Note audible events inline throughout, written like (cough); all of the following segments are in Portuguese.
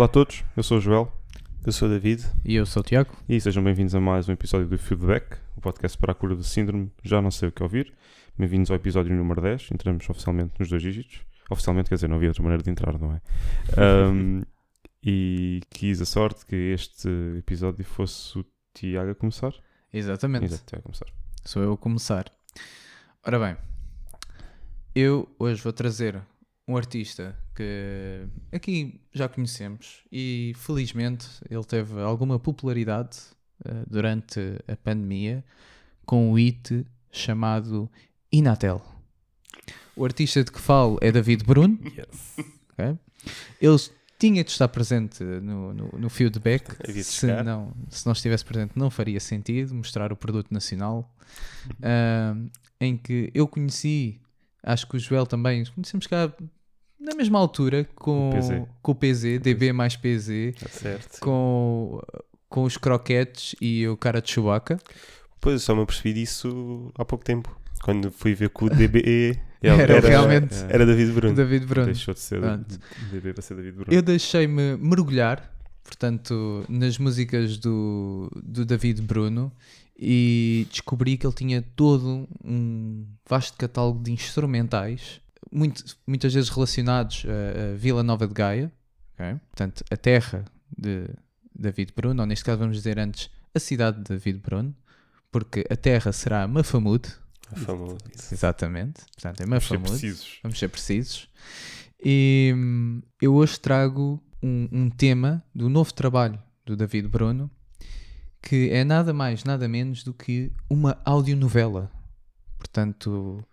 Olá a todos, eu sou o Joel, Eu sou o David. E eu sou o Tiago. e sejam bem-vindos a mais um episódio do Feedback, o podcast para a cura do síndrome Já Não Sei O Que Ouvir. Bem-vindos ao episódio número 10, entramos oficialmente nos dois dígitos. Oficialmente, quer dizer, não havia outra maneira de entrar, não é? (laughs) Ahm, e quis a sorte que este episódio fosse o Tiago a começar. Exatamente. Exato, Tiago a começar. Sou eu a começar. Ora bem, eu hoje vou trazer um artista que aqui já conhecemos e felizmente ele teve alguma popularidade eh, durante a pandemia com o hit chamado Inatel. O artista de que falo é David Bruno. (laughs) ok? Ele tinha de estar presente no, no, no feedback. (laughs) Se não, se não estivesse presente, não faria sentido mostrar o produto nacional. (laughs) Ah, em que eu conheci, acho que o Joel também, conhecemos cá na mesma altura com, O PZ. com o PZ, DB mais PZ, Certo. com, com os croquetes e o cara de Chewbacca. Pois eu só me apercebi disso há pouco tempo. Quando fui ver que o DBE (laughs) Era realmente- era David Bruno. David Bruno. Deixou de ser Pronto. DB para ser David Bruno. Eu deixei-me mergulhar, portanto, nas músicas do, do David Bruno e descobri que ele tinha todo um vasto catálogo de instrumentais, muito, muitas vezes relacionados a, a Vila Nova de Gaia, ok? portanto, a terra de David Bruno, ou neste caso vamos dizer antes a cidade de David Bruno, porque a terra será Mafamud, Famoso. exatamente, portanto é Vamos ser Mafamud. precisos. Vamos ser precisos. E hum, eu hoje trago um, um tema do novo trabalho do David Bruno, que é nada mais, nada menos do que uma audionovela. Portanto,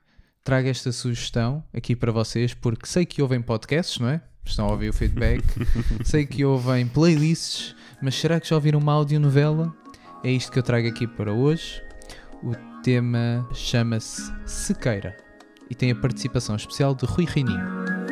trago esta sugestão aqui para vocês, porque sei que ouvem podcasts, não é? Estão a ouvir o feedback. (laughs) sei que ouvem playlists, mas será que já ouviram uma audionovela? É isto que eu trago aqui para hoje. O tema chama-se Sequeira e tem a participação especial de Rui Reininho.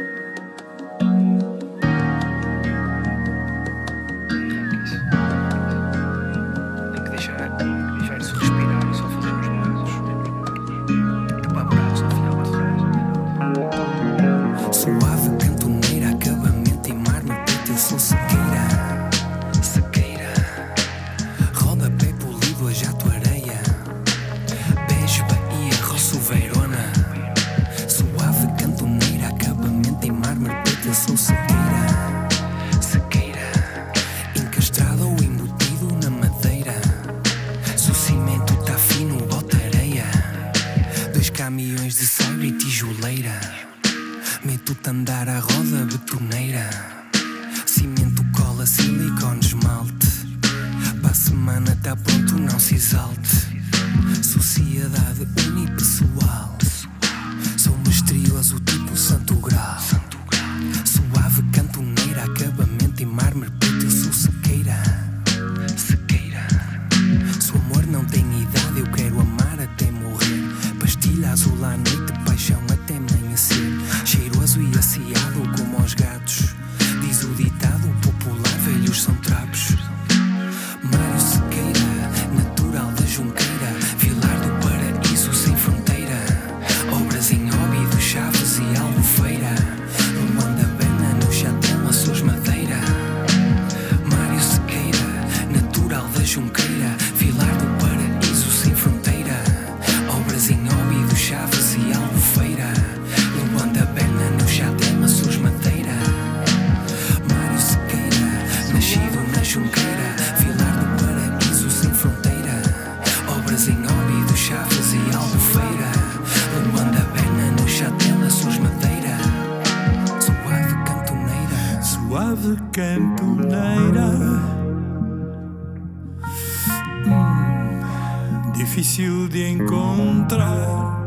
Difícil de encontrar.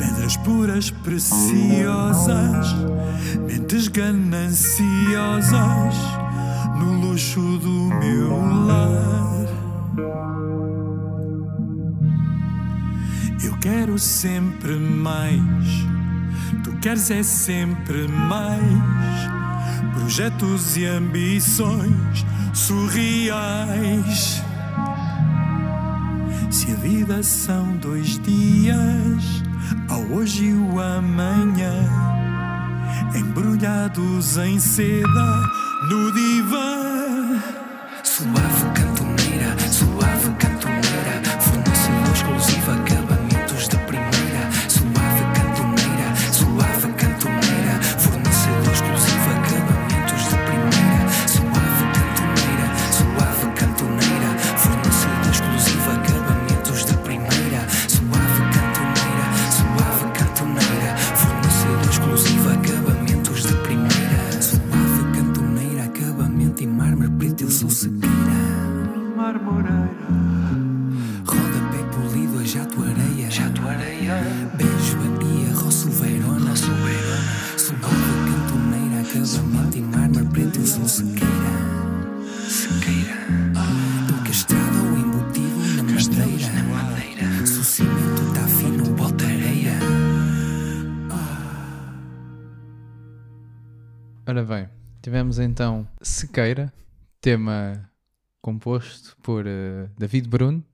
Pedras puras, preciosas Mentes gananciosas No luxo do meu lar. Eu quero sempre mais Tu queres é sempre mais. Projetos e ambições surreais. Se a vida são dois dias, ao hoje e o amanhã, embrulhados em seda no divã. Suave tivemos então Sequeira, tema composto por eh, David Bruno,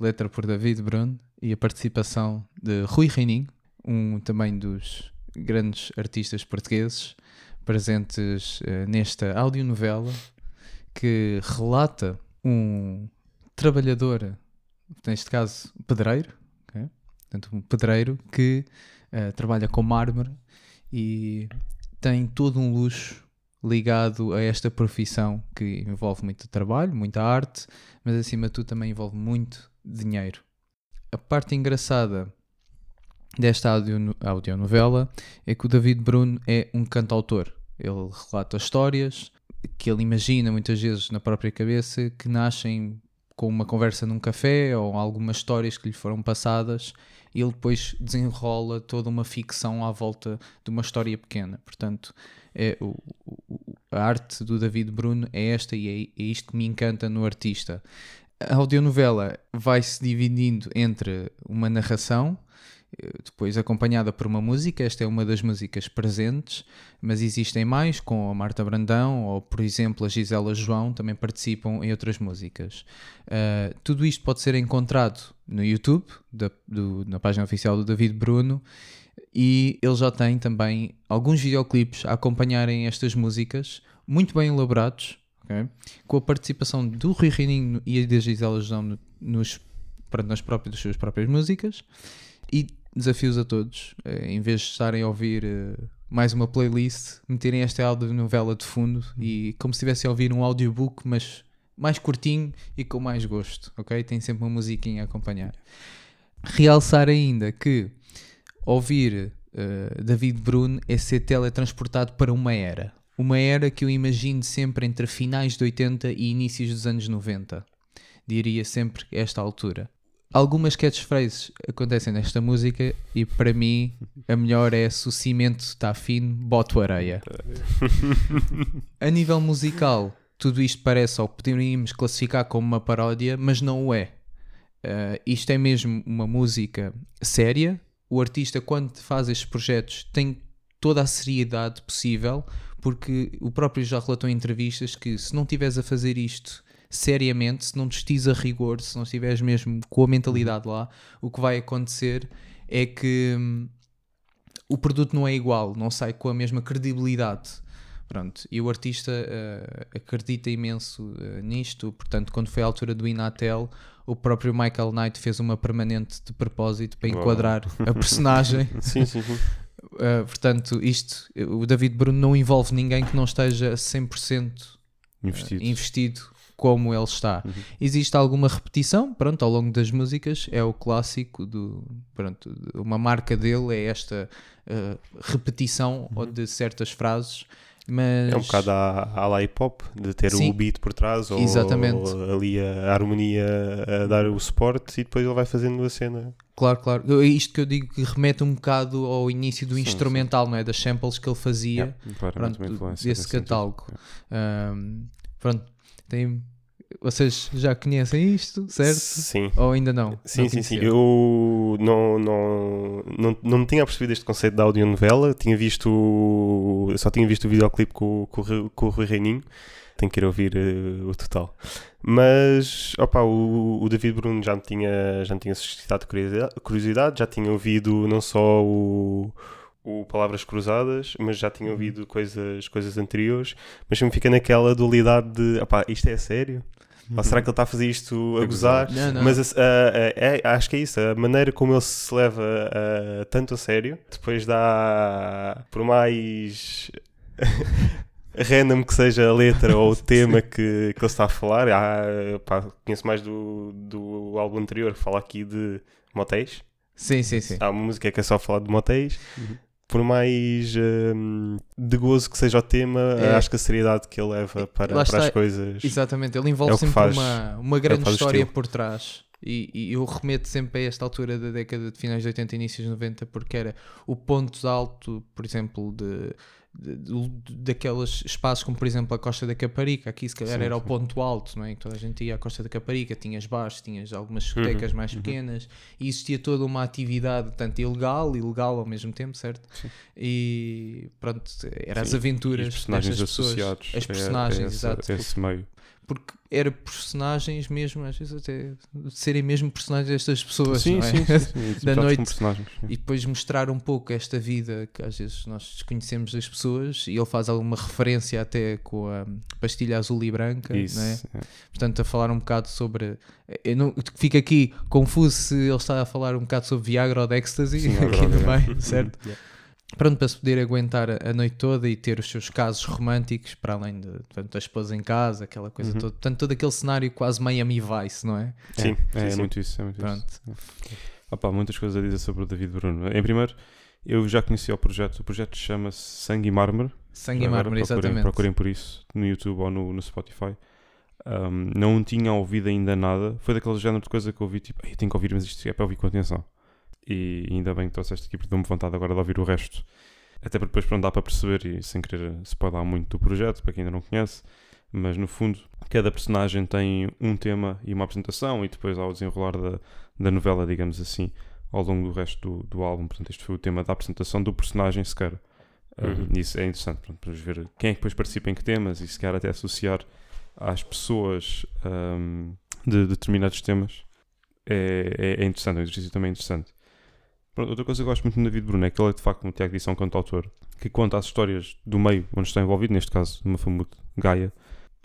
letra por David Bruno e a participação de Rui Reininho, um também dos grandes artistas portugueses presentes eh, nesta audionovela que relata um trabalhador, neste caso pedreiro, ok? portanto um pedreiro que eh, trabalha com mármore e tem todo um luxo ligado a esta profissão que envolve muito trabalho, muita arte, mas acima de tudo também envolve muito dinheiro. A parte engraçada desta audio, audionovela é que o David Bruno é um cantautor. Ele relata histórias que ele imagina muitas vezes na própria cabeça que nascem com uma conversa num café ou algumas histórias que lhe foram passadas e ele depois desenrola toda uma ficção à volta de uma história pequena. Portanto, é, o, o- a arte do David Bruno é esta e é, é isto que me encanta no artista. A audionovela vai-se dividindo entre uma narração, eh, depois acompanhada por uma música, esta é uma das músicas presentes, mas existem mais, com a Marta Brandão ou, por exemplo, a Gisela João, também participam em outras músicas. Uh, tudo isto pode ser encontrado no YouTube, da- do- na página oficial do David Bruno, e ele já tem também alguns videoclipes a acompanharem estas músicas, muito bem elaborados, ok? com a participação do Rui Reininho e da Gisela João no- nos, nas próprias, das suas próprias músicas. E desafios a todos, eh, em vez de estarem a ouvir eh, mais uma playlist, meterem esta audionovela de fundo e como se estivessem a ouvir um audiobook, mas mais curtinho e com mais gosto, ok? Tem sempre uma musiquinha a acompanhar. Realçar ainda que ouvir eh, David Bruno é ser teletransportado para uma era. Uma era que eu imagino sempre entre finais de 80 e inícios dos anos 90. Diria sempre esta altura. Algumas catchphrases acontecem nesta música e para mim a melhor é se o cimento está fino, boto areia. A nível musical, tudo isto parece ou poderíamos classificar como uma paródia, mas não o é. Uh, isto é mesmo uma música séria. O artista, quando faz estes projetos, tem toda a seriedade possível, porque o próprio já relatou em entrevistas que se não estiveres a fazer isto seriamente, se não te estives a rigor, se não estiveres mesmo com a mentalidade lá, o que vai acontecer é que hum, o produto não é igual, não sai com a mesma credibilidade. Pronto, e o artista eh, acredita imenso eh, nisto, portanto, quando foi a altura do Inatel, o próprio Michael Knight fez uma permanente de propósito para enquadrar a (laughs) personagem. Sim, sim, sim. Uh, portanto, isto, o David Bruno não envolve ninguém que não esteja 100% Investido. investido como ele está. Uhum. Existe alguma repetição, pronto, ao longo das músicas, é o clássico do, pronto, uma marca dele é esta uh, repetição ou de certas frases, mas. É um bocado à, à la hip hop, de ter Sim. o beat por trás ou Exatamente. ali a harmonia a dar o suporte e depois ele vai fazendo a cena. Claro, claro. É isto que eu digo que remete um bocado ao início do Sim, instrumental, não é? Das samples que ele fazia. Claramente Pronto, desse catálogo. Um, pronto, tem... vocês já conhecem isto, certo? Sim. Ou ainda não? Sim, Não sim, sim. Eu não, não, não, não me tinha percebido este conceito da audionovela. Tinha visto. Só tinha visto o videoclipe com, com, o Rui- com o Rui Reininho. Tenho que ir ouvir eh, o total. Mas, opa, o, o David Bruno já me tinha, já me tinha suscitado curiosidade, curiosidade, já tinha ouvido não só o, o Palavras Cruzadas, mas já tinha ouvido coisas, coisas anteriores, mas sempre fica naquela dualidade de, opá, isto é sério? Ou será que ele está a fazer isto a, A gozar? Não, não. Mas a- a- a- é- acho que é isso, a maneira como ele se leva tanto a sério, depois dá, por mais (laughs) random que seja a letra ou o (laughs) tema que, que ele está a falar, há, pá, conheço mais do, do álbum anterior, que fala aqui de motéis. Sim, sim, sim. Há uma música que é só falar de motéis. Uhum. Por mais hum, de gozo que seja o tema, É. acho que a seriedade que ele leva para, para as está. coisas. Exatamente, ele É envolve que sempre faz- uma, uma grande faz o história por trás. E, e eu remeto sempre a esta altura da década de finais de 80 e inícios de 90, porque era o ponto alto, por exemplo, de- daqueles espaços como, por exemplo, a Costa da Caparica. Aqui, se calhar, Sim, era o sim. ponto alto, não é? Que toda a gente ia à Costa da Caparica, tinhas bares, tinhas algumas Uhum, discotecas mais pequenas e existia toda uma atividade, tanto ilegal e legal ao mesmo tempo, certo? Sim. E pronto, eram as E aventuras os personagens destas pessoas. associados. As personagens, essa- exato. a esse meio. Porque era personagens mesmo, às vezes até serem mesmo personagens destas pessoas, sim, é? sim, sim, sim. (laughs) da noite. E depois mostrar um pouco esta vida que às vezes nós desconhecemos das pessoas e ele faz alguma referência até com a pastilha azul e branca, Isso. não é? é. Portanto, a falar um bocado sobre. Eu não, fico aqui confuso se ele está a falar um bocado sobre Viagra ou de Ecstasy Sim, é (laughs) aqui verdade, no é. Pronto, para se poder aguentar a- noite toda e ter os seus casos românticos, para além de, portanto, da esposa em casa, aquela coisa Uhum. toda. Portanto, todo aquele cenário quase Miami Vice, não é? Sim, é, sim, é sim. muito isso. É muito Pronto. isso. Opa, muitas coisas a dizer sobre o David Bruno. Em primeiro, eu já conheci o projeto. O projeto chama-se Sangue e Mármore. Sangue e mármore, procurem, exatamente. procurem por isso no YouTube ou no, no Spotify. Um, não tinha ouvido ainda nada. Foi daquele género de coisa que eu ouvi, tipo, "Ei, eu tenho que ouvir, mas isto é para ouvir com atenção. E ainda bem que trouxeste aqui, porque deu-me vontade agora de ouvir o resto. Até porque depois pronto, dá para perceber e sem querer spoiler muito do projeto, para quem ainda não conhece. Mas no fundo, cada personagem tem um tema e uma apresentação, e depois há o desenrolar da, da novela, digamos assim, ao longo do resto do, do álbum. Portanto, este foi o tema da apresentação do personagem sequer. Um, Uhum. e isso é interessante, pronto, para ver quem é que depois participa em que temas e se calhar até associar às pessoas um, de determinados temas é, é, é interessante, é um exercício também interessante. Pronto, outra coisa que eu gosto muito do David Bruno é que ele é de facto, como o Tiago disse, é um cantautor que conta as histórias do meio onde está envolvido, neste caso, de Mafamuto, Gaia,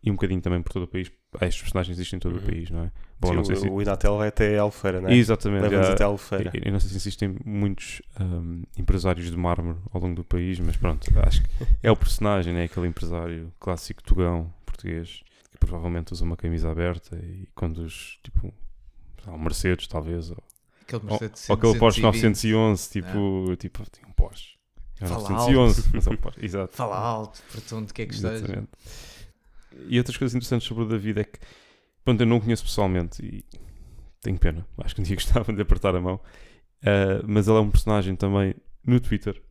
e um bocadinho também por todo o país. Estes personagens existem em todo Uhum. o país, não é? Bom, Sim, não sei o, se... o Inatel vai até Albufeira, não é? Exatamente. Leva-nos até Albufeira. eu, eu não sei se existem muitos um, empresários de mármore ao longo do país, mas pronto, acho que é o personagem, né? aquele empresário clássico tugão português que provavelmente usa uma camisa aberta e conduz tipo sei lá, um Mercedes, talvez, ou, Aquele ou, Mercedes ou aquele Porsche 920. 911, tipo, tipo tem um Porsche. É Fala 911, mas é um Porsche, exato. Fala alto, para onde quer que esteja. E outras coisas interessantes sobre o David é que, pronto, eu não o conheço pessoalmente e tenho pena. Acho que um dia (laughs) gostava de apertar a mão. Ah, mas ele é um personagem também no Twitter.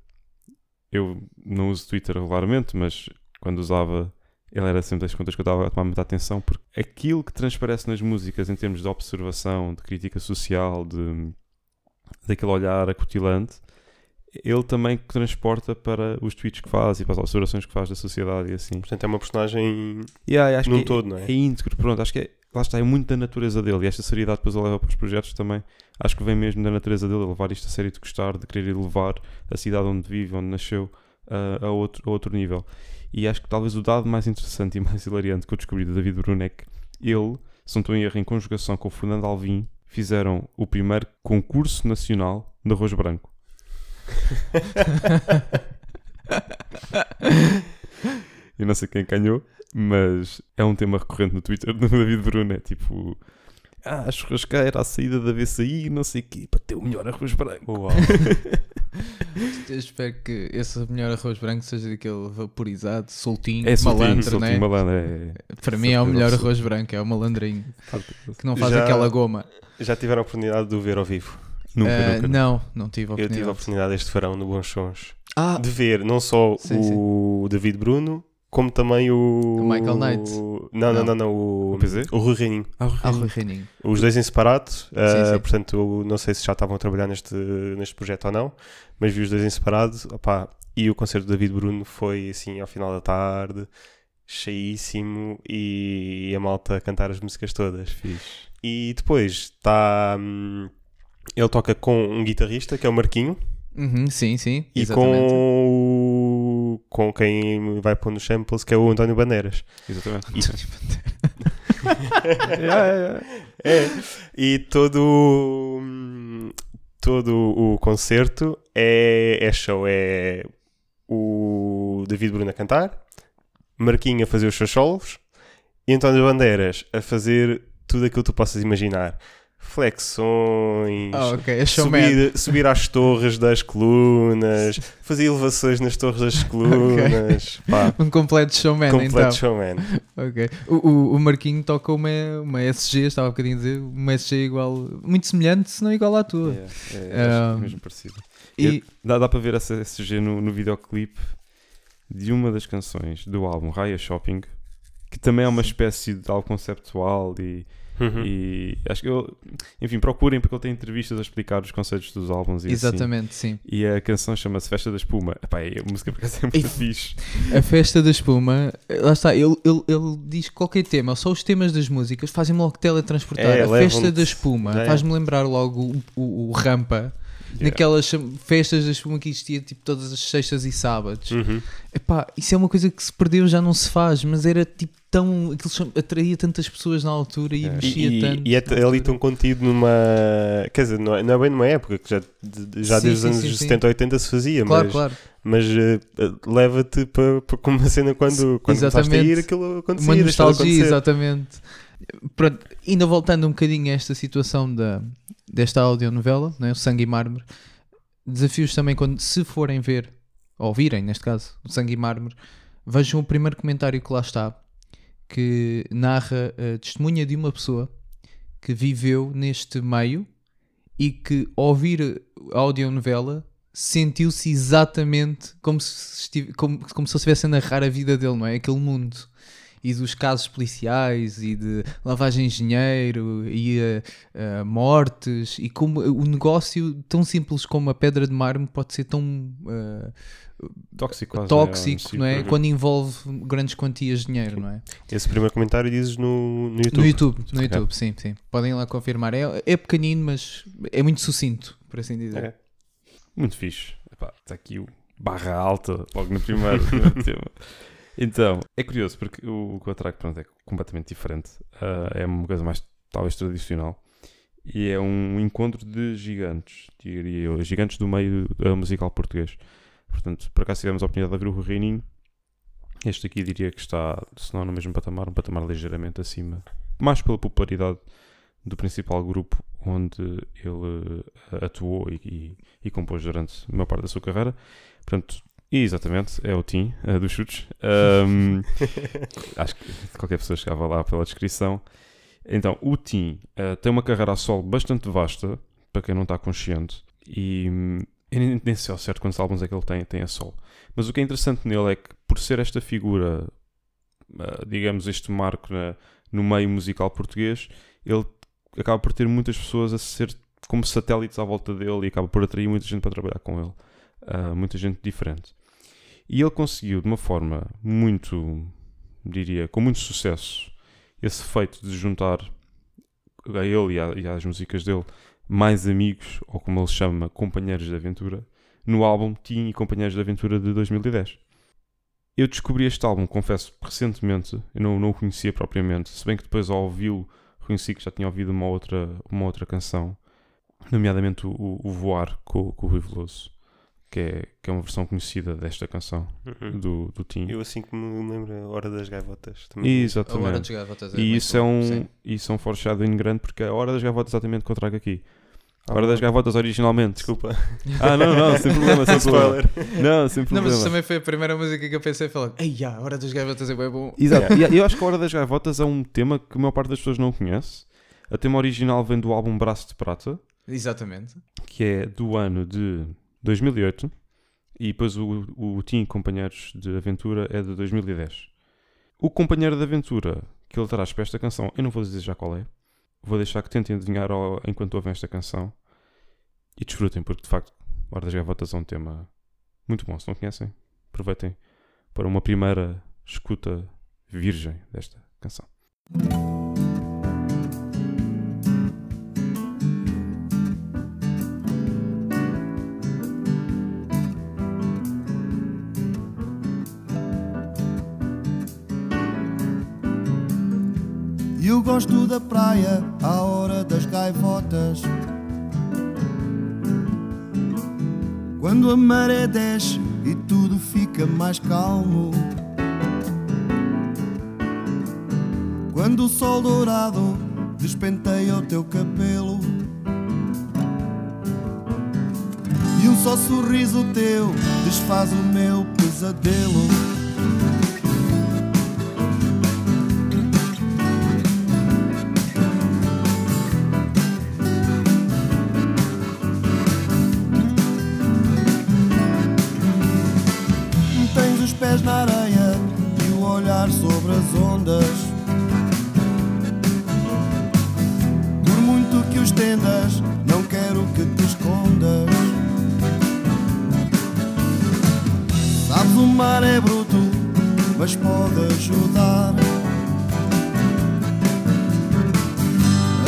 Eu não uso Twitter regularmente, mas quando usava, ele era sempre das contas que eu estava a tomar muita atenção, porque aquilo que transparece nas músicas em termos de observação, de crítica social, de daquele olhar acutilante, ele também transporta para os tweets que faz e para as observações que faz da sociedade e assim. Portanto, é uma personagem Yeah, num que todo, não é? é íntegro, pronto, acho que é, lá está, é muito da natureza dele e esta seriedade depois ele leva para os projetos também, acho que vem mesmo da natureza dele, levar isto a sério de gostar, de querer elevar a cidade onde vive, onde nasceu, a, a outro, a outro nível. E acho que talvez o dado mais interessante (laughs) e mais hilariante que eu descobri do David Bruno é que ele, se não estou em erro, em conjugação com o Fernando Alvim, fizeram o primeiro concurso nacional de arroz branco. (laughs) Eu não sei quem ganhou, mas é um tema recorrente no Twitter do David Bruno. É tipo, ah, a churrasqueira, a saída da VCI, não sei o quê, para ter o melhor arroz branco. Uau. (laughs) (laughs) Eu espero que esse melhor arroz branco seja daquele vaporizado, soltinho, É soltinho, malandro, soltinho, né? malandro. É, Para mim é o melhor arroz branco, é o malandrinho, que não faz Já- aquela goma. Já tiveram a oportunidade de o ver ao vivo? Nunca, Ah, nunca. Não, não tive a Eu tive a oportunidade. oportunidade este verão no Bons Sons Ah, de ver não só Sim, o David Bruno, como também o. O Michael Knight. Não, não, Não. não, não, o, O PZ? o Rui Reininho. Ah, o ah, Rui. Rui Reininho. Os dois em separado, ah, sim. portanto, eu não sei se já estavam a trabalhar neste, neste projeto ou não, mas vi os dois em separado, opá, e o concerto do David Bruno foi assim ao final da tarde, cheíssimo, e, a malta a cantar as músicas todas. Fixe. E depois está. hum, ele toca com um guitarrista que é o Marquinho, Uhum, sim, sim. e exatamente. com, o- com quem vai pôr nos samples, que é o António Bandeiras. Exatamente. (laughs) (laughs) É. E todo, todo o concerto é, é show. É o David Bruno a cantar, Marquinho a fazer os seus solos e António Bandeiras a fazer tudo aquilo que tu possas imaginar. Flexões, Ah, ok, é showman. subir, subir às torres das colunas, fazer elevações nas torres das (laughs) colunas. Pá, Um completo showman, completo então. showman. Ok. O, o, o Marquinho toca uma, uma SG, estava há bocadinho a dizer, uma SG igual, muito semelhante, se não igual à tua. É, é, acho Um, é mesmo parecido. E, Dá, dá para ver essa SG no, no videoclipe de uma das canções do álbum Raya Shopping, que também é uma espécie de algo conceptual e, Uhum. e acho que eu, enfim, procurem porque ele tem entrevistas a explicar os conceitos dos álbuns e assim. exatamente, sim. E a canção chama-se Festa da Espuma. Epá, é- a música por acaso é muito E- fixe. A festa da espuma, lá está, ele, ele, ele diz que qualquer tema, só os temas das músicas, fazem-me logo teletransportar. É, a festa da espuma é. faz-me lembrar logo o, o, o rampa, Yeah. naquelas festas da espuma que existia tipo todas as sextas e sábados. Uhum. Epá, isso é uma coisa que se perdeu, já não se faz, mas era tipo tão. aquilo atraía tantas pessoas na altura e É. mexia E, tanto. e é t- ali tão contido numa. Quer dizer, não é, não é bem numa época que já, já Sim, desde os anos sim, sim. 70, 80 se fazia, Claro, mas, claro. mas eh, leva-te para pa, como uma cena quando, quando começaste a ir, aquilo acontecia. Uma nostalgia, exatamente. Pronto, ainda voltando um bocadinho a esta situação da, desta audionovela, né, o Sangue e Mármore, desafios também quando, se forem ver, ou virem neste caso, o Sangue e Mármore, vejam o primeiro comentário que lá está, que narra a testemunha de uma pessoa que viveu neste meio e que ao ouvir a audionovela sentiu-se exatamente como se, estive, como, como se estivesse a narrar a vida dele, não é? Aquele mundo. E dos casos policiais e de lavagem de dinheiro e eh, eh, mortes e como o negócio tão simples como a pedra de mármore pode ser tão eh, Tóxico, tóxico, né? não é? Quando envolve grandes quantias de dinheiro, não é? Esse primeiro comentário dizes no, no YouTube. No YouTube, no YouTube, sim, sim. Podem lá confirmar. É, é pequenino, mas é muito sucinto, por assim dizer. É. Muito fixe. Epá, Está aqui o barra alta, logo no primeiro (laughs) tema. Então, é curioso porque o, que eu trago pronto, é completamente diferente. Ah, é uma coisa mais, talvez, tradicional. E é um encontro de gigantes, diria eu. Gigantes do meio ah, musical português. Portanto, por acaso tivemos a oportunidade de ver o Reininho. Este aqui diria que está, se não no mesmo patamar, um patamar ligeiramente acima. Mais pela popularidade do principal grupo onde ele eh, atuou e, e, e compôs durante a maior parte da sua carreira. Portanto, exatamente, é o Tim eh, dos chutes. Ahm, (laughs) acho que qualquer pessoa chegava lá pela descrição. Então, o Tim eh, tem uma carreira a solo bastante vasta, para quem não está consciente, e hum, eu nem, nem sei ao certo quantos álbuns é que ele tem, tem a solo. Mas o que é interessante nele é que, por ser esta figura, eh, digamos, este marco na- no meio musical português, ele acaba por ter muitas pessoas a ser como satélites à volta dele e acaba por atrair muita gente para trabalhar com ele. Ah, muita gente diferente. E ele conseguiu, de uma forma muito, diria, com muito sucesso, esse feito de juntar a ele e, a- e às músicas dele mais amigos, ou como ele chama, companheiros de aventura, no álbum Tim e Companheiros de Aventura de 2010. Eu descobri este álbum, confesso, recentemente, eu não, não o conhecia propriamente, se bem que depois ao ouvi-lo reconheci que já tinha ouvido uma outra, uma outra canção, nomeadamente o, o Voar com, com o Rui Veloso, que é, que é uma versão conhecida desta canção Uhum. do, do Tim. Eu assim que me lembro, a Hora das Gaivotas. Também. A hora Exatamente. de gaivotas é E isso é, um, sim. isso é um foreshadowing grande porque a Hora das Gavotas é exatamente o que eu trago aqui. A Hora Ah, das Gavotas originalmente. Desculpa. Ah, não, não, sem (laughs) problema, sem problema. Spoiler. Não, sem Não, problema. mas isso também foi a primeira música que eu pensei e falei, ei, a hora das gaivotas é bem bom. Exato. E eu acho que a Hora das Gavotas é um tema que a maior parte das pessoas não conhece. A tema original vem do álbum Braço de Prata, Exatamente. que é do ano de 2008, e depois o, o Tim Companheiros de Aventura é de 2010. O companheiro de aventura que ele traz para esta canção, eu não vou dizer já qual é, vou deixar que tentem adivinhar enquanto ouvem esta canção e desfrutem, porque de facto, Hora das Gavotas é um tema muito bom. Se não conhecem, aproveitem para uma primeira escuta virgem desta canção. Gosto da praia à hora das gaivotas. Quando a maré desce e tudo fica mais calmo. Quando o sol dourado despenteia o teu cabelo. E um só sorriso teu desfaz o meu pesadelo. Sobre as ondas. Por muito que os tendas, não quero que te escondas. Sabes, o mar é bruto, mas pode ajudar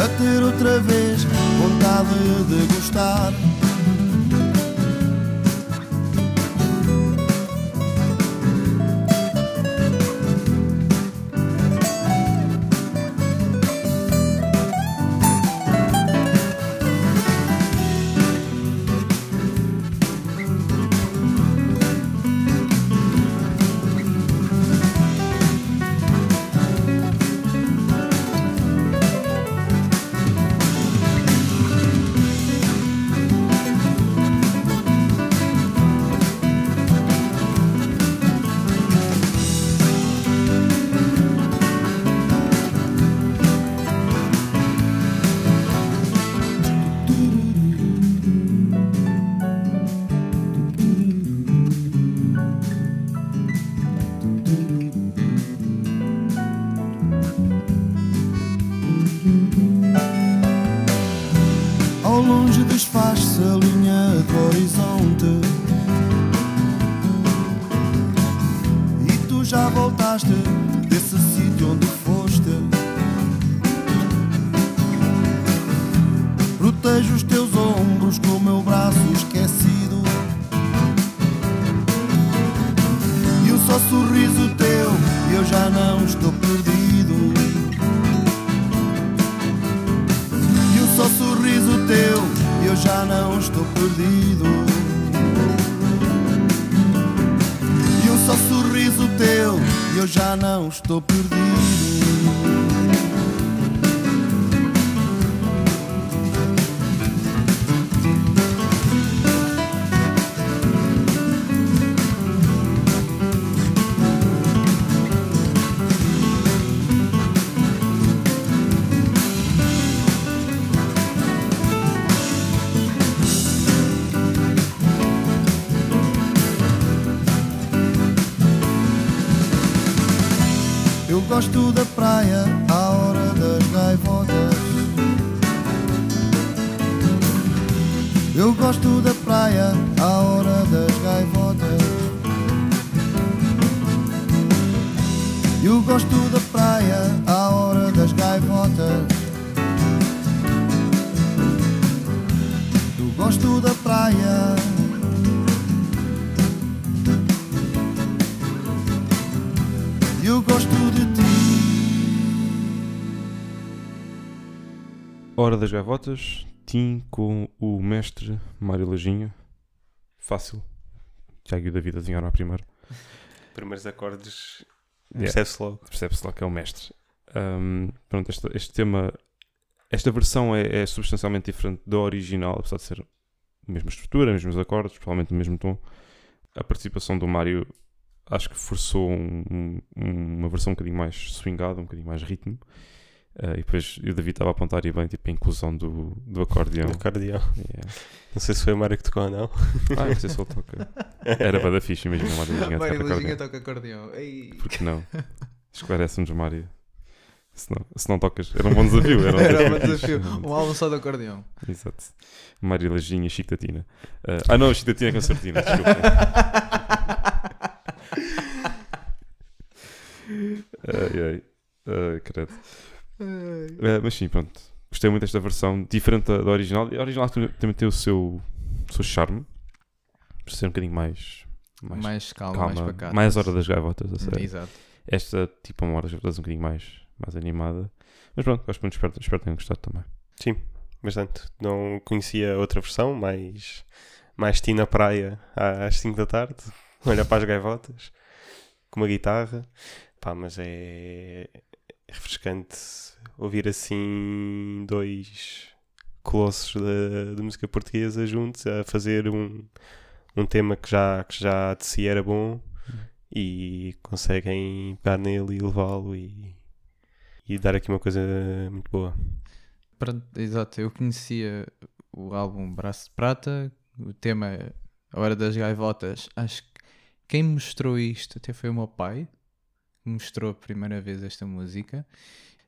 a ter outra vez vontade de gostar. Desfaz-se a linha do horizonte. E tu já voltaste desse sítio onde Eu gosto da praia à hora das gaivotas. Eu gosto da praia à hora das gaivotas. Eu gosto da praia à hora das gaivotas. Eu gosto da praia. Eu gosto de ti. Hora das gaivotas, Tim com o mestre Mário Lajinha. Fácil. Tiago e o David adivinharam a primeira. Primeiros acordes, Yeah. percebe-se logo. Percebe-se lá que é o mestre. Ahm, pronto, este, este tema, esta versão é, é substancialmente diferente da original, apesar de ser a mesma estrutura, os mesmos acordes, provavelmente o mesmo tom. A participação do Mário acho que forçou um- um- uma versão um bocadinho mais swingada, um bocadinho mais ritmo. Ah, e depois o David estava a apontar e bem tipo, a inclusão do, do acordeão. Acordeão. Yeah. Não sei se foi a Mário que tocou ou não. Ah, não sei se ele toca. Era para da ficha, imagina Mário a tocar Mário acordeão. toca acordeão. Ei. Por que não? Esclarece-nos, Mário. Se não, se não tocas, era um bom desafio. Era um Era um desafio. Um álbum só de acordeão. Exato. Mário Lajinha Chico Tatina. Ah, ah, não, Chico Tatina com a sardina, desculpa. (laughs) ai, ai. Ai, credo. Ah, mas sim, pronto. Gostei muito desta versão, diferente da, da original. A original também também tem o seu, o seu charme. Por ser um bocadinho mais. Mais, Mais calma, calma. mais pacata. mais hora das gaivotas, a sério. Exato. Esta, tipo, uma hora das gaivotas um bocadinho mais, mais animada. Mas pronto, gosto muito, espero, espero que tenham gostado também. Sim, bastante. Não conhecia outra versão, mais, mais ti na praia às 5 da tarde, (laughs) olhar para as gaivotas, com uma guitarra. Pá, mas é refrescante ouvir assim dois colossos da, da música portuguesa juntos a fazer um, um tema que já, que já de si era bom e conseguem pegar nele e levá-lo e, e dar aqui uma coisa muito boa. Exato, eu conhecia o álbum Braço de Prata, o tema A Hora das Gaivotas. Acho que quem mostrou isto até foi o meu pai, me mostrou a primeira vez esta música.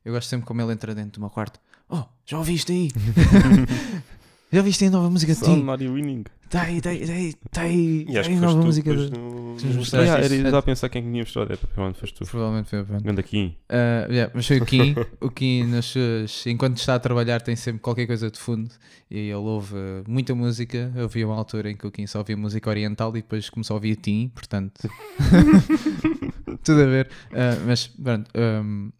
Eu gosto sempre como ele entra dentro do meu quarto. Oh, já ouviste aí? (laughs) já ouviste aí a nova música de ti? Somebody winning. Tá aí, tá aí, tá aí, tá aí, E tá acho aí que foste nova tu música depois de... no, nos mostraste Yeah, isso. era, estava a pensar quem tinha mostrado. É, provavelmente foste tu. Provavelmente foi o Bruno. Ganda aqui. Uh, yeah, mas foi o Kim. (laughs) o Kim, nas suas, enquanto está a trabalhar, tem sempre qualquer coisa de fundo e ele ouve muita música. Eu vi uma altura em que o Kim só ouvia música oriental e depois começou a ouvir Tim, portanto, (laughs) (laughs) tudo a ver. Uh, mas pronto, um,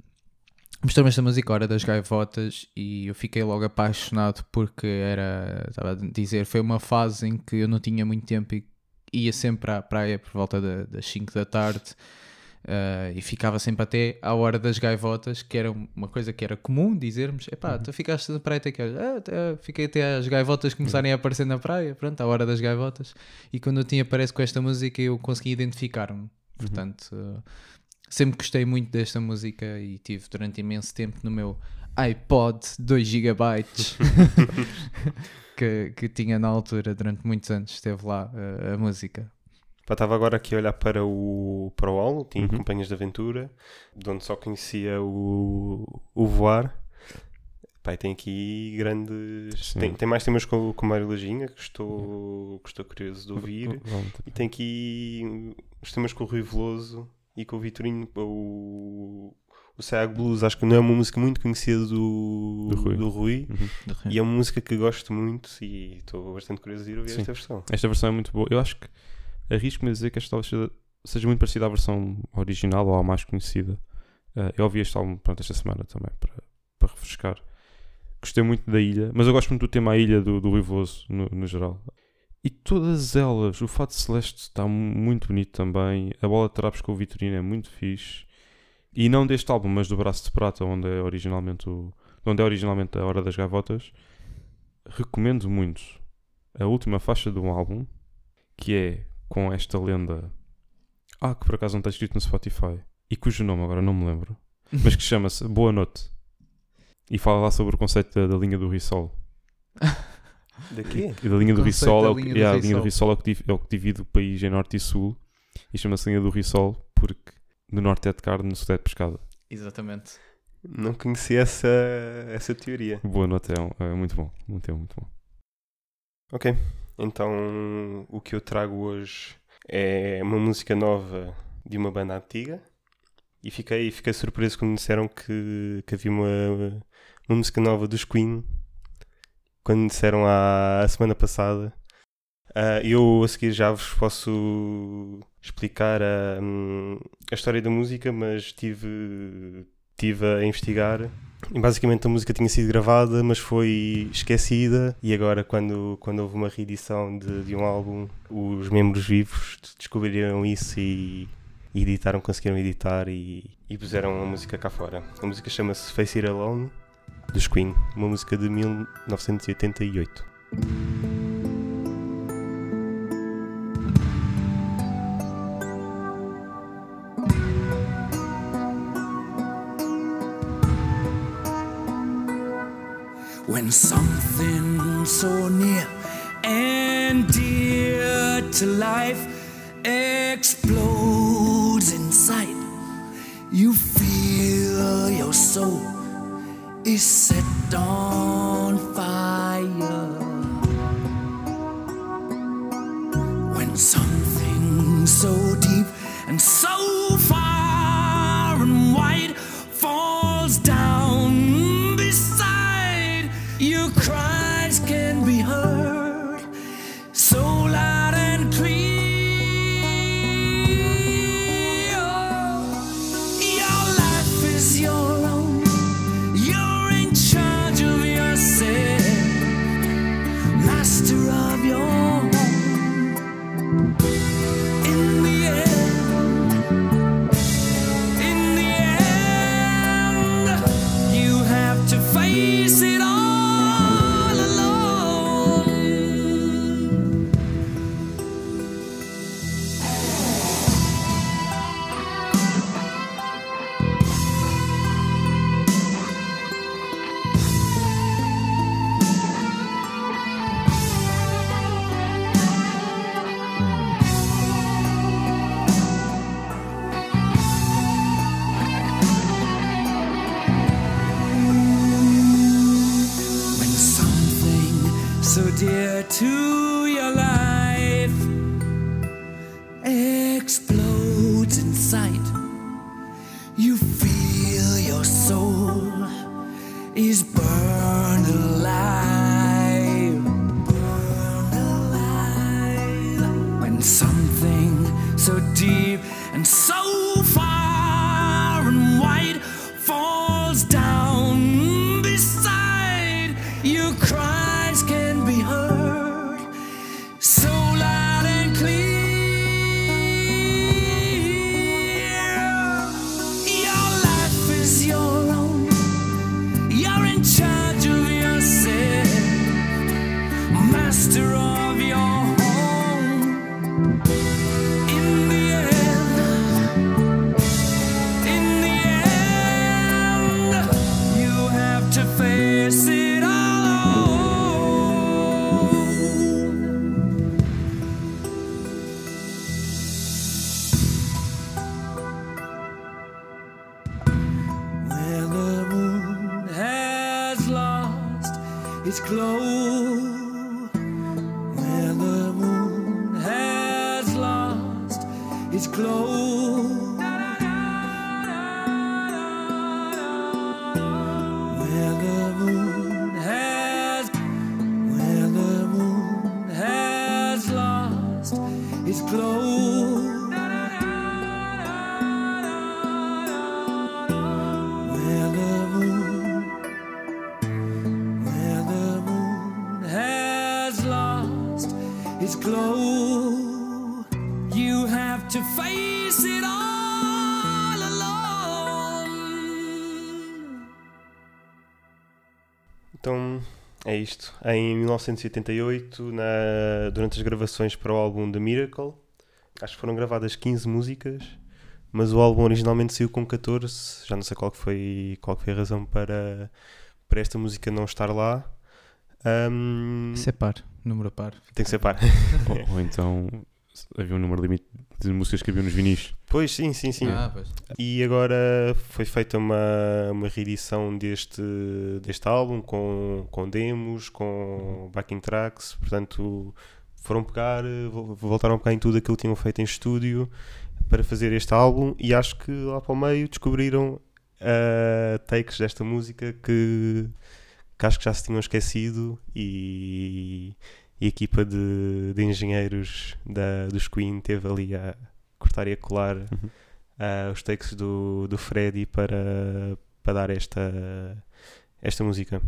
mostrou-me esta música, Hora das Gaivotas, e eu fiquei logo apaixonado porque era, estava a dizer, foi uma fase em que eu não tinha muito tempo e ia sempre à praia por volta da- das 5 da tarde. Uh, e ficava sempre até à hora das gaivotas, que era uma coisa que era comum dizermos: epá, tu ficaste na praia até que ah, até- fiquei até as gaivotas começarem a aparecer na praia, pronto, à hora das gaivotas. E quando o Tim aparece com esta música, eu consegui identificar-me. Portanto, uh, sempre gostei muito desta música e tive durante imenso tempo no meu iPod 2 GB (laughs) que, que tinha na altura, durante muitos anos, esteve lá uh, a música. Estava agora aqui a olhar para o, para o álbum, tinha Uhum. Companhias de Aventura, de onde só conhecia o, o Voar. E tem aqui grandes. Sim. Tem, tem mais temas com, com Mário Lajinha, que estou, que estou curioso de ouvir. Vamos- E tem aqui os temas com o Rui Veloso e com o Vitorino. O, o Sayag Blues, acho que não é uma música muito conhecida do, Do Rui. do Rui. Uhum. E é uma música que gosto muito e estou bastante curioso de ir ouvir Sim. esta versão. Esta versão é muito boa. Eu acho que arrisco-me a dizer que esta seja, seja muito parecida à versão original ou à mais conhecida. Eh, eu ouvi este álbum pronto, esta semana também para, para refrescar. Gostei muito da ilha, mas eu gosto muito do tema A Ilha do, do Rui Veloso, no, no geral. E todas elas, o Fato Celeste está mu- muito bonito também. A Bola de Trapos com o Vitorino é muito fixe. E não deste álbum, mas do Braço de Prata, onde é originalmente, o, onde é originalmente a Hora das Gavotas. Recomendo muito a última faixa do álbum, que é com esta lenda. Ah, que por acaso não está escrito no Spotify. E cujo nome agora não me lembro. (laughs) Mas que chama-se Boa Noite. E fala lá sobre o conceito da, da linha do Rissol. (laughs) Daqui? E da linha do Rissol é o, linha que, do yeah, a linha do Rissol. É o, que div- é o que divide o país em norte e sul. E chama-se linha do Rissol porque no norte é de carne, no sul é de pescada. Exatamente. Não conhecia essa, essa teoria. Boa Noite é, é muito bom. Muito, bom, muito bom. Ok, então o que eu trago hoje é uma música nova de uma banda antiga e fiquei, fiquei surpreso quando me disseram que, que havia uma, uma música nova dos Queen quando disseram a semana passada. Ah, eu a seguir já vos posso explicar a, hum, a história da música, mas tive, tive a investigar e basicamente a música tinha sido gravada, mas foi esquecida. E agora, quando, quando houve uma reedição de, de um álbum, os membros vivos descobriram isso e, e editaram, conseguiram editar e, e puseram a música cá fora. A música chama-se Face It Alone, dos Queen, uma música de 1988. When something so near and dear to life explodes inside, you feel your soul is set on fire. When something so deep and so far and wide falls down is close. Isto. Em 1988, na- durante as gravações para o álbum The Miracle, acho que foram gravadas 15 músicas, mas o álbum originalmente saiu com 14. Já não sei qual que foi, qual que foi a razão para, para esta música não estar lá. Ahm, Isso é par, número par. tem que ser par. ou, ou então havia um número limite de músicas que havia nos vinis. Pois, sim, sim, sim. Ah, pois. E agora foi feita uma, uma reedição deste, deste álbum com, com demos, com backing tracks, portanto foram pegar, vo- voltaram a pegar em tudo aquilo que tinham feito em estúdio para fazer este álbum e acho que lá para o meio descobriram ah, takes desta música que, que acho que já se tinham esquecido e, e a equipa de, de engenheiros da, dos Queen teve ali a cortar e a colar Uhum. ah, os takes do, do Freddy para, para dar esta, esta música.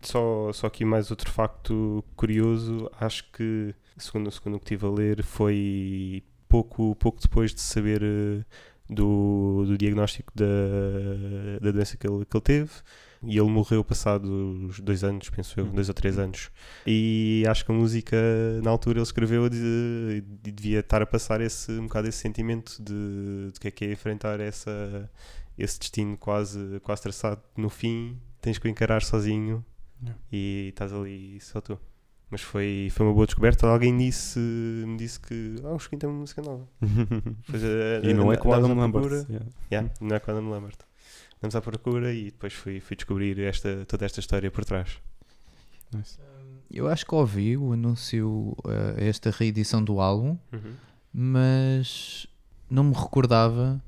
Só, só aqui mais outro facto curioso, acho que, segundo, segundo o que estive a ler, foi pouco, pouco depois de saber eh, do, do diagnóstico da, da doença que ele, que ele teve. E ele morreu passados dois anos, penso eu, dois ou três anos. E acho que a música, na altura, ele escreveu de, de- devia estar a passar esse, um bocado esse sentimento de, de que é que é enfrentar essa, esse destino quase, quase traçado no fim. Tens que o encarar sozinho Yeah. e estás ali só tu. Mas foi, foi uma boa descoberta. Alguém disse, me disse que ah, o Squint tem uma música nova. (laughs) Depois, eh, e não é anda- com o andámos Adam Lambert. procura. yeah. Yeah, não é com o Adam Lambert. Andamos à procura e depois fui, fui descobrir esta, toda esta história por trás. Nice. Eu acho que ouvi o anúncio, eh, esta reedição do álbum, mas não me recordava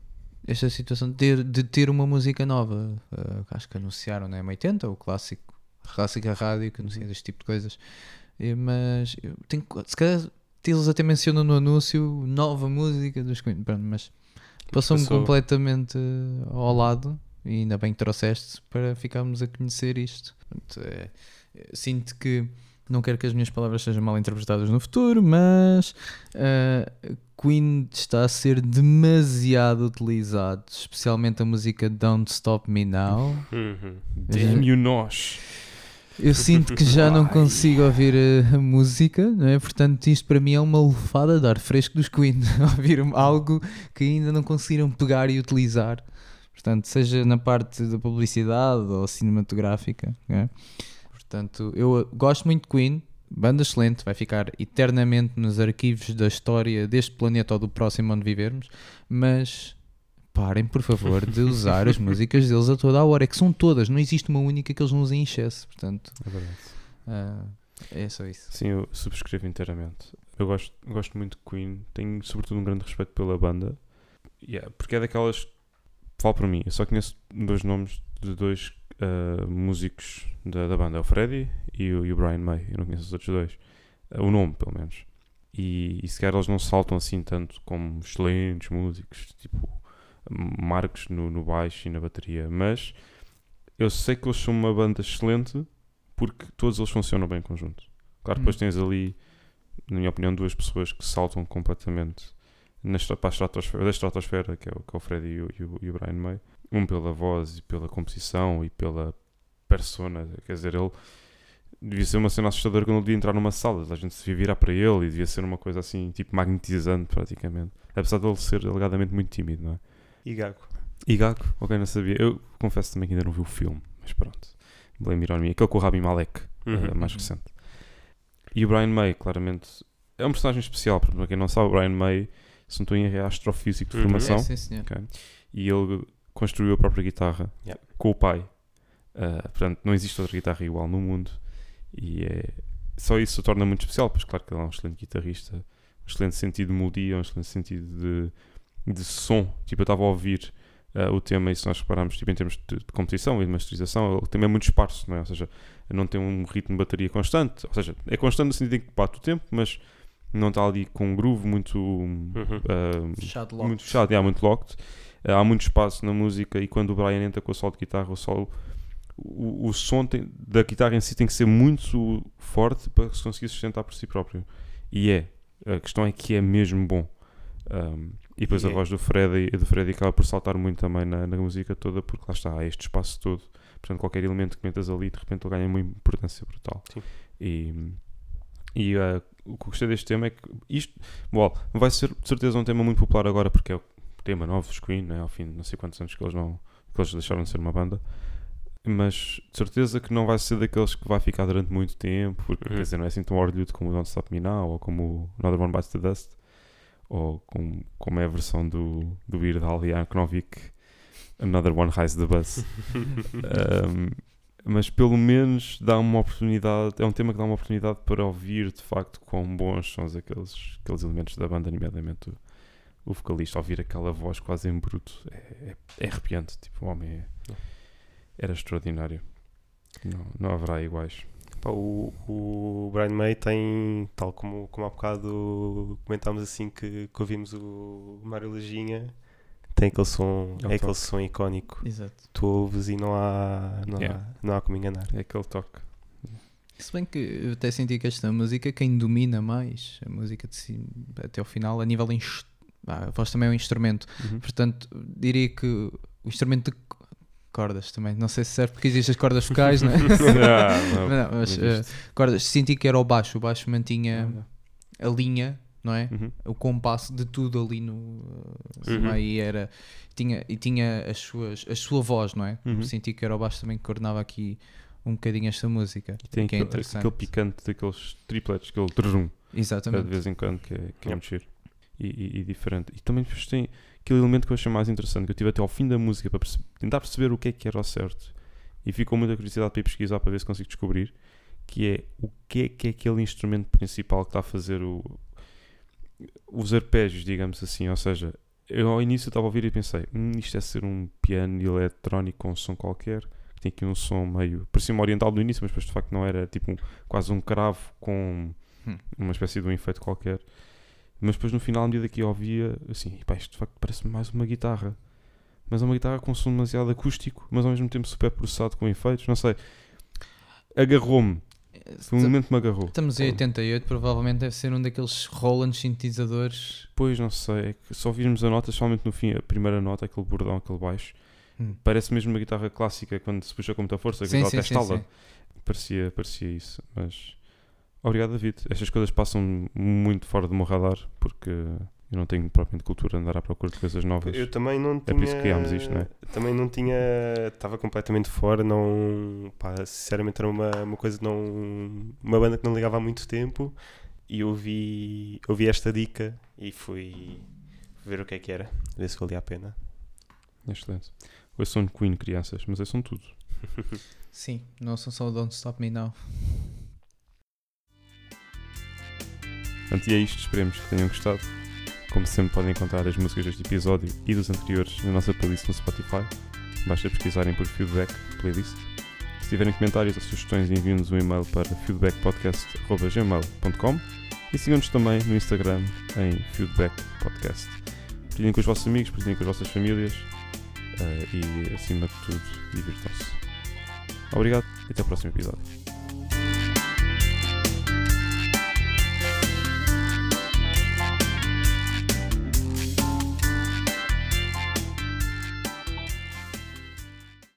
esta situação de ter, de ter uma música nova. Eh, acho que anunciaram na M80, o clássico, clássica rádio que anuncia este tipo de coisas. Eh, mas eu tenho, se calhar eles até mencionam no anúncio nova música dos Queen, mas passou-me Passou. completamente ao lado e ainda bem que trouxeste para ficarmos a conhecer isto. Portanto, é- é- sinto que não quero que as minhas palavras sejam mal interpretadas no futuro, mas eh, Queen está a ser demasiado utilizado, especialmente a música Don't Stop Me Now. Uhum. Damn you nós. Eu sinto que já não (laughs) consigo ouvir a, música, não é? Portanto, isto para mim é uma lufada de ar fresco dos Queen. (laughs) ouvir algo que ainda não conseguiram pegar e utilizar. Portanto, seja na parte da publicidade ou cinematográfica. é? Portanto, eu uh, gosto muito de Queen, banda excelente, vai ficar eternamente nos arquivos da história deste planeta ou do próximo onde vivermos, mas parem, por favor, de usar as (laughs) músicas deles a toda a hora. É que são todas, não existe uma única que eles não usem em excesso. Portanto, É verdade. ah, É só isso. Sim, eu subscrevo inteiramente. Eu gosto, gosto muito de Queen, tenho sobretudo um grande respeito pela banda, Yeah, porque é daquelas. Falo para mim, eu só conheço dois nomes de dois ah, músicos da, da banda, é o Freddy e o, e o Brian May. Eu não conheço os outros dois. Ah, o nome, pelo menos. E, e sequer eles não saltam assim tanto como excelentes músicos, tipo marcos no, no baixo e na bateria. Mas eu sei que eles são uma banda excelente porque todos eles funcionam bem em conjunto. Claro que depois Hum. tens ali, na minha opinião, duas pessoas que saltam completamente na, para a estratosfera, da estratosfera, que é o, que é o Freddy e o, e o- e o Brian May. Um pela voz e pela composição e pela persona. Quer dizer, ele devia ser uma cena assustadora quando ele devia entrar numa sala. A gente se devia virar para ele e devia ser uma coisa assim, tipo magnetizante praticamente. Apesar de ele ser alegadamente muito tímido, não é? E Gago. E Gago, ok, não sabia. Eu confesso também que ainda não vi o filme, mas pronto. Blame it on me. Aquele com o Rami Malek, Uhum. eh, mais Uhum. recente. E o Brian May, claramente, é um personagem especial, porque para quem não sabe, o Brian May, se não estou em erro, é astrofísico de Uhum. formação. É, sim, senhor. Ok. E ele construiu a própria guitarra Yeah. com o pai. Ah, portanto, não existe outra guitarra igual no mundo. E é... só isso o torna muito especial, pois claro que ele é um excelente guitarrista, um excelente sentido de melodia, um excelente sentido de, de som. Tipo, eu estava a ouvir ah, o tema e se nós repararmos tipo, em termos de, de composição e de masterização, ele também é muito esparso, não é? Ou seja, não tem um ritmo de bateria constante. Ou seja, é constante no sentido em que bate o tempo, mas não está ali com um groove muito... Uhum. ah, Fechado muito fechado, yeah, muito locked. Uh, há muito espaço na música e quando o Brian entra com o solo de guitarra, o solo, o, o som tem- da guitarra em si tem que ser muito forte para se conseguir sustentar por si próprio. E é. A questão é que é mesmo bom. Um, e depois E a é. voz do Freddy, do Freddy acaba por saltar muito também na, na música toda, porque lá está, há este espaço todo. Portanto, qualquer elemento que metas ali, de repente ele ganha uma importância brutal. Sim. E, e uh, o que eu gostei deste tema é que isto, vai ser de certeza um tema muito popular agora, porque é o tema novo dos Queen, né? ao fim de não sei quantos anos que eles, não, que eles deixaram de ser uma banda. Mas de certeza que não vai ser daqueles que vai ficar durante muito tempo, porque Uhum. quer dizer, não é assim tão orgulhoso como o Don't Stop Me Now ou como o Another One Bites the Dust ou como, como é a versão do, do Weird Al Yankovic, Another One Rise the Bus. (laughs) Um, mas pelo menos dá uma oportunidade, é um tema que dá uma oportunidade para ouvir de facto quão bons são aqueles, aqueles elementos da banda, nomeadamente o, o vocalista, ouvir aquela voz quase em bruto, é, é, é arrepiante, tipo, o homem é- era extraordinário. Não, não haverá iguais. O, o Brian May tem, tal como, como há bocado comentámos assim que, que ouvimos o Mário Lajinha, tem aquele som, É o é aquele toque. som icónico. Exato. Tu ouves e não há, não, Yeah. há, não há como enganar. É aquele toque. Se bem que eu até senti que esta música, quem domina mais a música de si, até ao final, a nível. ah, a voz também é um instrumento. Portanto, diria que o instrumento de cordas também. Não sei se serve porque existem as cordas vocais, não é? (laughs) (laughs) Ah, não, Não, mas não eh, existe. cordas, senti que era o baixo. O baixo mantinha Ah, a linha, não é? uhum. O compasso de tudo ali no. eh, Uhum. E era. Tinha, e tinha as suas, a sua voz, não é? Uhum. Senti que era o baixo também que coordenava aqui um bocadinho esta música. E tem que é aquele, interessante. aquele picante daqueles triplets, aquele trum. de Exatamente. vez em quando, que é, que é giro e, e- e diferente. E também tem aquele elemento que eu achei mais interessante, que eu tive até ao fim da música para perce- tentar perceber o que é que era ao certo. E ficou muita curiosidade para ir pesquisar para ver se consigo descobrir, que é o que é que é aquele instrumento principal que está a fazer o, os arpejos, digamos assim. Ou seja, eu ao início estava a ouvir e pensei, hum, isto é ser um piano eletrónico com um som qualquer, que tem aqui um som meio. parecia-me oriental no início, mas depois de facto não era, tipo um- quase um cravo com Hum. uma espécie de um efeito qualquer. Mas depois no final, à medida que eu ouvia, assim, pá, isto de facto parece-me mais uma guitarra. Mas é uma guitarra com som demasiado acústico, mas ao mesmo tempo super processado com efeitos, não sei. Agarrou-me. Foi um momento que me agarrou. Estamos em 88, provavelmente deve ser um daqueles Roland sintetizadores. Pois, não sei, é que só ouvimos a nota, somente no fim, a primeira nota, aquele bordão, aquele baixo. Hum. Parece mesmo uma guitarra clássica quando se puxa com muita força, Sim, aquela sim, sim, testala. sim. Parecia, parecia isso, mas obrigado David. Estas coisas passam muito fora do meu radar porque eu não tenho propriamente cultura de andar à procura de coisas novas. Eu também não É tinha. por isso que criámos isto, não é? Também não tinha. Estava completamente fora, não. Pá, sinceramente era uma, uma coisa que não. Uma banda que não ligava há muito tempo e ouvi, ouvi esta dica e fui ver o que é que era, ver se valia a pena. Excelente. Hoje são Queen crianças, mas é são tudo. (laughs) Sim, não são só o Don't Stop Me Now. Portanto, e é isto, esperemos que tenham gostado. Como sempre, podem encontrar as músicas deste episódio e dos anteriores na nossa playlist no Spotify. Basta pesquisarem por feedback playlist. Se tiverem comentários ou sugestões, enviem-nos um e-mail para feedbackpodcast.gmail.com e sigam-nos também no Instagram em feedbackpodcast. Partilhem com os vossos amigos, partilhem com as vossas famílias eh, e, acima de tudo, divirtam-se. Obrigado e até o próximo episódio.